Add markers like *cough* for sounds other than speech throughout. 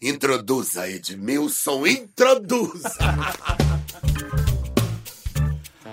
Introduza, Edmilson, introduza!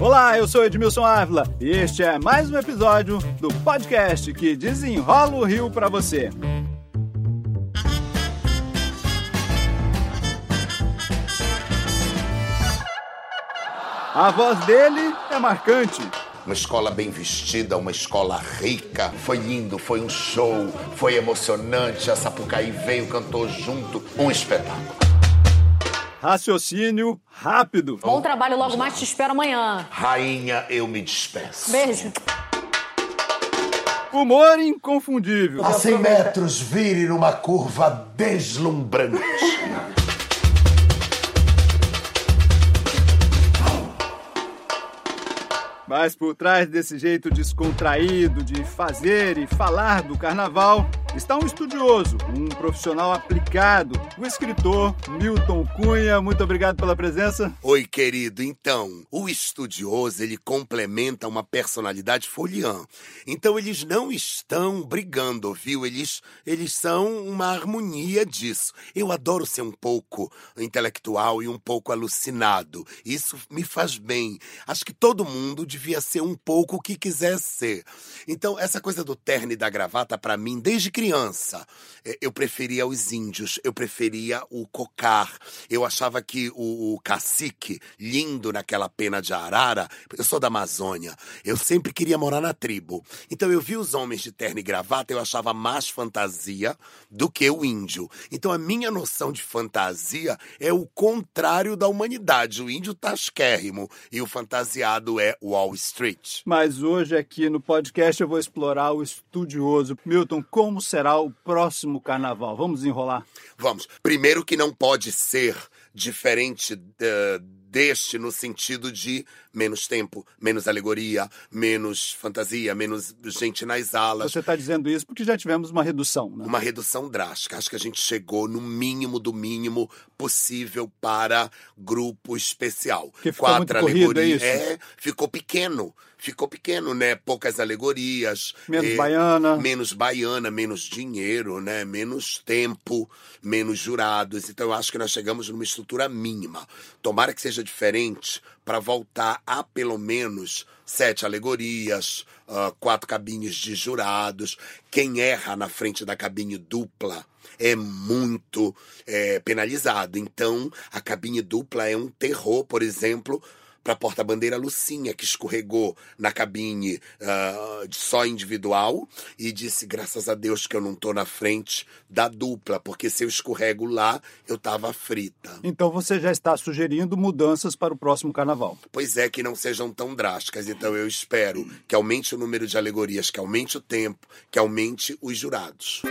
Olá, eu sou Edmilson Ávila e este é mais um episódio do podcast que desenrola o Rio para você. A voz dele é marcante. Uma escola bem vestida, uma escola rica. Foi lindo, foi um show, foi emocionante. A Sapucaí veio, cantou junto. Um espetáculo. Raciocínio rápido. Bom trabalho, logo mais te espero amanhã. Rainha, eu me despeço. Beijo. Humor inconfundível. A 100 metros, vire numa curva deslumbrante. Mas por trás desse jeito descontraído de fazer e falar do carnaval está um estudioso, um profissional aplicado, o escritor Milton Cunha. Muito obrigado pela presença. Oi, querido. Então, o estudioso, ele complementa uma personalidade foliã. Então, eles não estão brigando, viu? Eles, eles são uma harmonia disso. Eu adoro ser um pouco intelectual e um pouco alucinado. Isso me faz bem. Acho que todo mundo devia ser um pouco o que quiser ser. Então, essa coisa do terno e da gravata, para mim, desde criança, eh, eu preferia os índios, eu preferia o cocar. Eu achava que o, o cacique, lindo naquela pena de arara, eu sou da Amazônia, eu sempre queria morar na tribo. Então, eu vi os homens de terno e gravata, eu achava mais fantasia do que o índio. Então, a minha noção de fantasia é o contrário da humanidade. O índio tasquérrimo e o fantasiado é Wall Street. Mas hoje aqui no podcast eu vou explorar o estudioso. Milton, como será o próximo carnaval? Vamos enrolar? Vamos. Primeiro que não pode ser diferente uh, deste no sentido de menos tempo, menos alegoria, menos fantasia, menos gente nas alas. Você está dizendo isso porque já tivemos uma redução, né? Uma redução drástica. Acho que a gente chegou no mínimo do mínimo possível para grupo especial. Que ficou Quatro muito alegorias. Corrido, é, é, ficou pequeno. Ficou pequeno, né? Poucas alegorias. Menos baiana. Menos baiana, menos dinheiro, né? Menos tempo, menos jurados. Então eu acho que nós chegamos numa estrutura mínima. Tomara que seja diferente para voltar a pelo menos sete alegorias, uh, quatro cabines de jurados. Quem erra na frente da cabine dupla é muito é, penalizado. Então, a cabine dupla é um terror, por exemplo, para a porta-bandeira Lucinha, que escorregou na cabine uh, só individual e disse: graças a Deus que eu não tô na frente da dupla, porque se eu escorrego lá, eu tava frita. Então você já está sugerindo mudanças para o próximo carnaval. Pois é, que não sejam tão drásticas. Então eu espero que aumente o número de alegorias, que aumente o tempo, que aumente os jurados.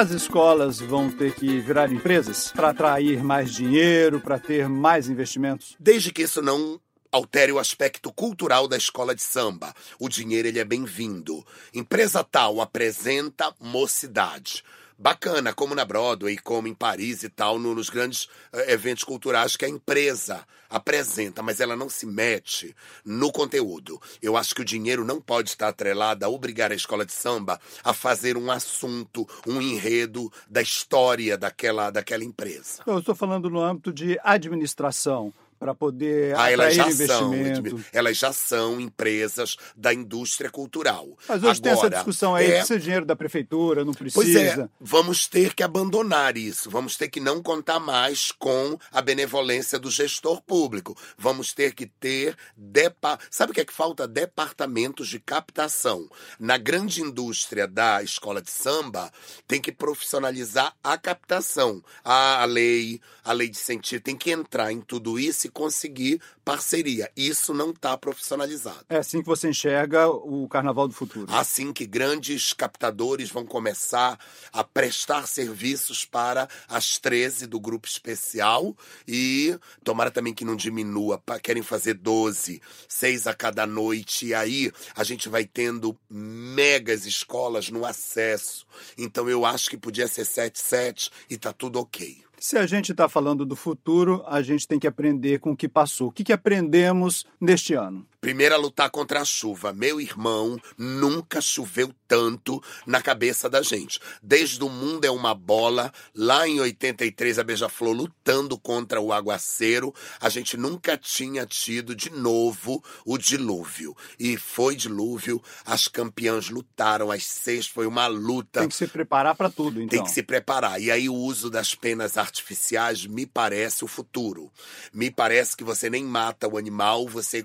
As escolas vão ter que virar empresas para atrair mais dinheiro, para ter mais investimentos? Desde que isso não altere o aspecto cultural da escola de samba. O dinheiro ele é bem-vindo. Empresa tal apresenta mocidade bacana, como na Broadway, como em Paris e tal, no, nos grandes uh, eventos culturais que a empresa apresenta, mas ela não se mete no conteúdo. Eu acho que o dinheiro não pode estar atrelado a obrigar a escola de samba a fazer um assunto, um enredo da história daquela, daquela empresa. Eu estou falando no âmbito de administração para poder ah, elas já investimento. São, elas já são empresas da indústria cultural. Mas hoje Agora, tem essa discussão aí, é... precisa dinheiro da prefeitura, não precisa. Pois é, vamos ter que abandonar isso, vamos ter que não contar mais com a benevolência do gestor público. Vamos ter que ter, depa... sabe o que é que falta? Departamentos de captação. Na grande indústria da escola de samba, tem que profissionalizar a captação. A lei, a lei de sentido, tem que entrar em tudo isso conseguir parceria. Isso não está profissionalizado. É assim que você enxerga o Carnaval do Futuro. Assim que grandes captadores vão começar a prestar serviços para as 13 do grupo especial e tomara também que não diminua, querem fazer 12, 6 a cada noite e aí a gente vai tendo megas escolas no acesso. Então eu acho que podia ser 7 7 e tá tudo OK. Se a gente está falando do futuro, a gente tem que aprender com o que passou. O que, que aprendemos neste ano? Primeiro a lutar contra a chuva. Meu irmão, nunca choveu tanto na cabeça da gente. Desde o mundo é uma bola, lá em 83 a Beija-Flor lutando contra o aguaceiro, a gente nunca tinha tido de novo o dilúvio. E foi dilúvio, as campeãs lutaram, as seis foi uma luta. Tem que se preparar para tudo, então. Tem que se preparar. E aí o uso das penas artificiais me parece o futuro. Me parece que você nem mata o animal, você é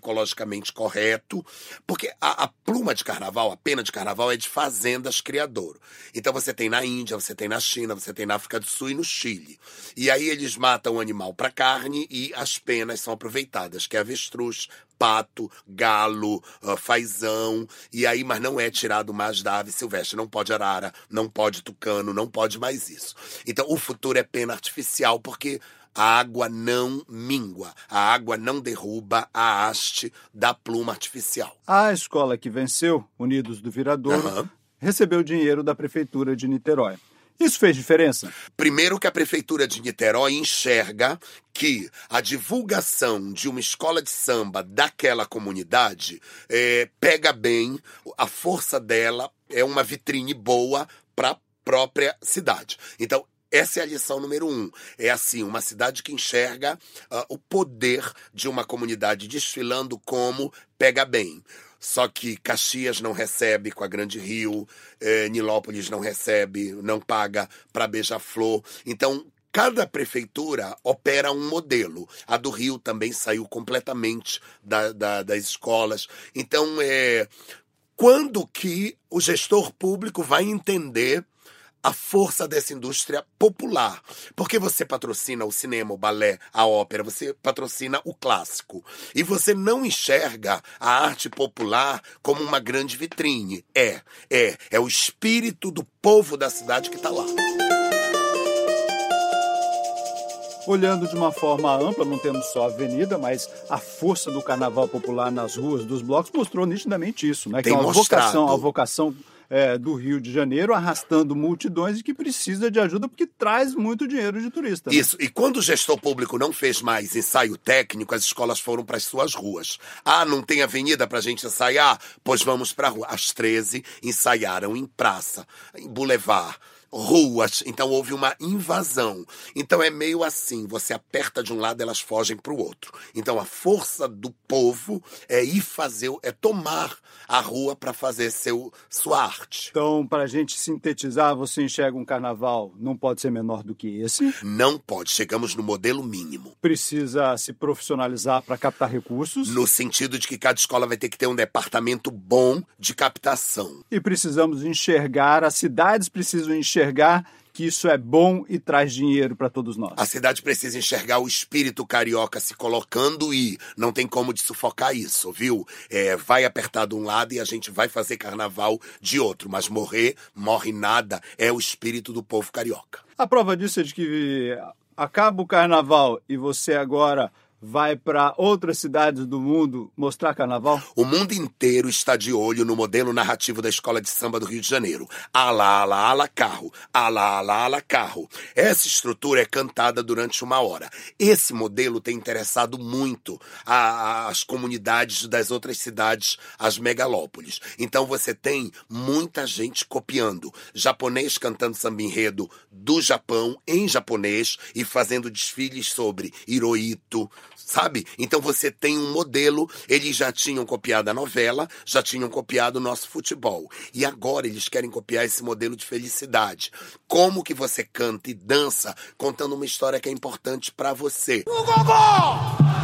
ecologicamente correto, porque a, a pluma de carnaval, a pena de carnaval é de fazendas criador. Então você tem na Índia, você tem na China, você tem na África do Sul e no Chile. E aí eles matam o animal para carne e as penas são aproveitadas, que é avestruz, pato, galo, uh, fazão, e aí, mas não é tirado mais da ave silvestre. Não pode arara, não pode tucano, não pode mais isso. Então, o futuro é pena artificial, porque a água não mingua, a água não derruba a haste da pluma artificial. A escola que venceu, Unidos do Viradouro, uhum. recebeu dinheiro da Prefeitura de Niterói. Isso fez diferença? Primeiro que a Prefeitura de Niterói enxerga que a divulgação de uma escola de samba daquela comunidade é, pega bem, a força dela é uma vitrine boa para a própria cidade. Então, essa é a lição número um. É assim, uma cidade que enxerga uh, o poder de uma comunidade desfilando como pega bem. Só que Caxias não recebe com a Grande Rio, eh, Nilópolis não recebe, não paga para Beija-Flor. Então, cada prefeitura opera um modelo. A do Rio também saiu completamente da, da, das escolas. Então, é, quando que o gestor público vai entender a força dessa indústria popular. Porque você patrocina o cinema, o balé, a ópera, você patrocina o clássico. E você não enxerga a arte popular como uma grande vitrine. É, é, é o espírito do povo da cidade que está lá. Olhando de uma forma ampla, não temos só a avenida, mas a força do carnaval popular nas ruas dos blocos mostrou nitidamente isso, né? Tem que é uma vocação, a vocação é, do Rio de Janeiro, arrastando multidões e que precisa de ajuda porque traz muito dinheiro de turista. Né? Isso, e quando o gestor público não fez mais ensaio técnico, as escolas foram para as suas ruas. Ah, não tem avenida para a gente ensaiar? Pois vamos para a rua. As 13 ensaiaram em praça, em boulevard ruas, então houve uma invasão. Então é meio assim, você aperta de um lado, elas fogem para o outro. Então a força do povo é ir fazer, é tomar a rua para fazer seu sua arte. Então, para a gente sintetizar, você enxerga um carnaval não pode ser menor do que esse? Não pode. Chegamos no modelo mínimo. Precisa se profissionalizar para captar recursos? No sentido de que cada escola vai ter que ter um departamento bom de captação. E precisamos enxergar, as cidades precisam enxergar enxergar que isso é bom e traz dinheiro para todos nós. A cidade precisa enxergar o espírito carioca se colocando e não tem como de sufocar isso, viu? É, vai apertar de um lado e a gente vai fazer carnaval de outro, mas morrer, morre nada, é o espírito do povo carioca. A prova disso é de que acaba o carnaval e você agora vai para outras cidades do mundo mostrar carnaval? O mundo inteiro está de olho no modelo narrativo da Escola de Samba do Rio de Janeiro. Ala, ala, ala, carro. Ala, ala, ala, carro. Essa estrutura é cantada durante uma hora. Esse modelo tem interessado muito as comunidades das outras cidades, as megalópolis. Então você tem muita gente copiando. Japonês cantando samba enredo do Japão em japonês e fazendo desfiles sobre Hirohito, sabe? Então você tem um modelo, eles já tinham copiado a novela, já tinham copiado o nosso futebol. E agora eles querem copiar esse modelo de felicidade. Como que você canta e dança contando uma história que é importante para você. O gogó!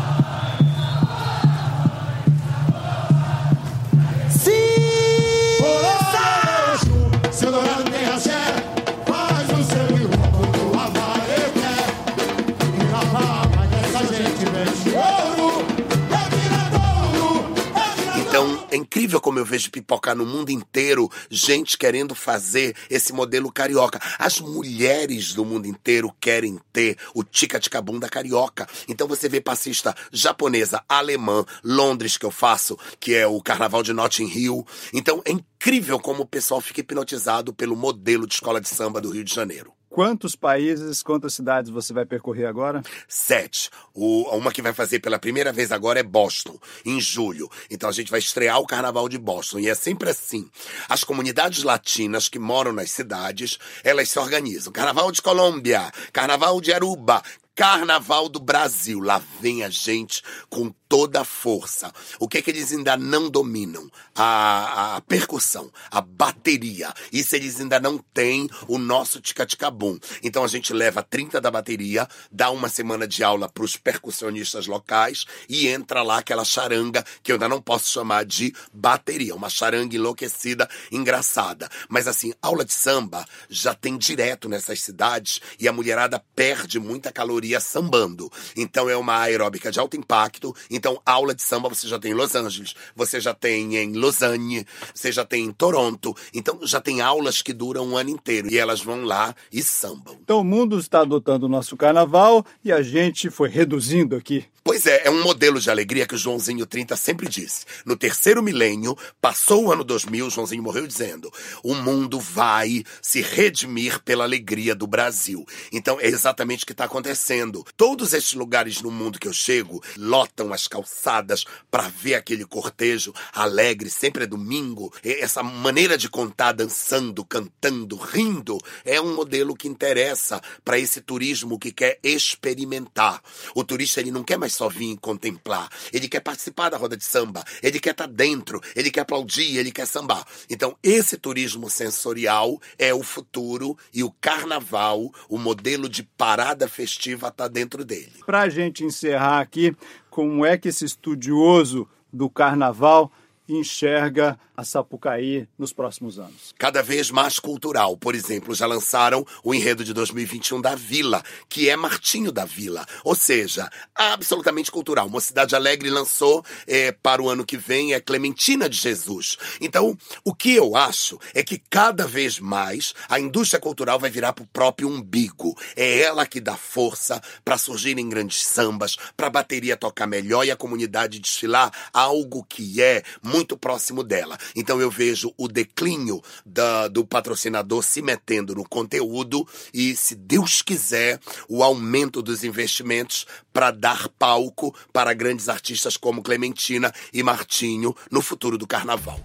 É incrível como eu vejo pipocar no mundo inteiro gente querendo fazer esse modelo carioca. As mulheres do mundo inteiro querem ter o tica-tica-bunda carioca. Então você vê passista japonesa, alemã, Londres que eu faço, que é o Carnaval de Notting Hill. Então é incrível como o pessoal fica hipnotizado pelo modelo de escola de samba do Rio de Janeiro. Quantos países, quantas cidades você vai percorrer agora? Sete. O, uma que vai fazer pela primeira vez agora é Boston, em julho. Então a gente vai estrear o Carnaval de Boston. E é sempre assim. As comunidades latinas que moram nas cidades, elas se organizam. Carnaval de Colômbia, Carnaval de Aruba, Carnaval do Brasil. Lá vem a gente com toda a força. O que é que eles ainda não dominam? A, a percussão, a bateria. Isso eles ainda não têm o nosso tica-tica-bum. Então a gente leva 30 da bateria, dá uma semana de aula para os percussionistas locais e entra lá aquela charanga que eu ainda não posso chamar de bateria. Uma charanga enlouquecida, engraçada. Mas assim, aula de samba já tem direto nessas cidades e a mulherada perde muita caloria sambando. Então é uma aeróbica de alto impacto. Então, aula de samba você já tem em Los Angeles, você já tem em Lausanne, você já tem em Toronto. Então, já tem aulas que duram um ano inteiro e elas vão lá e sambam. Então, o mundo está adotando o nosso carnaval e a gente foi reduzindo aqui. Pois é, é um modelo de alegria que o Joãozinho 30 sempre disse. No terceiro milênio, passou o ano 2000, o Joãozinho morreu dizendo: o mundo vai se redimir pela alegria do Brasil. Então é exatamente o que está acontecendo. Todos esses lugares no mundo que eu chego lotam as calçadas para ver aquele cortejo alegre, sempre é domingo. Essa maneira de contar dançando, cantando, rindo, é um modelo que interessa para esse turismo que quer experimentar. O turista ele não quer mais só vir contemplar. Ele quer participar da roda de samba, ele quer estar tá dentro, ele quer aplaudir, ele quer sambar. Então, esse turismo sensorial é o futuro e o carnaval, o modelo de parada festiva, está dentro dele. Para a gente encerrar aqui, como é que esse estudioso do carnaval enxerga a Sapucaí nos próximos anos? Cada vez mais cultural. Por exemplo, já lançaram o enredo de 2021 da Vila, que é Martinho da Vila. Ou seja, absolutamente cultural. Mocidade Alegre lançou é, para o ano que vem é Clementina de Jesus. Então, o que eu acho é que cada vez mais a indústria cultural vai virar para o próprio umbigo. É ela que dá força para surgirem grandes sambas, para a bateria tocar melhor e a comunidade desfilar algo que é muito próximo dela. Então eu vejo o declínio da, do patrocinador se metendo no conteúdo e, se Deus quiser, o aumento dos investimentos para dar palco para grandes artistas como Clementina e Martinho no futuro do carnaval.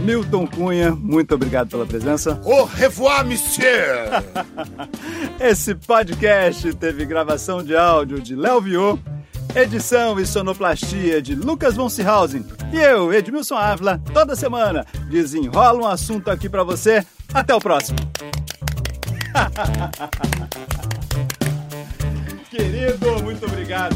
Milton Cunha, muito obrigado pela presença. Au revoir, monsieur! *laughs* Esse podcast teve gravação de áudio de Léo Viô Edição e sonoplastia de Lucas von Seehausen. E eu, Edmilson Ávila, toda semana desenrola um assunto aqui para você. Até o próximo. *laughs* Querido, muito obrigado.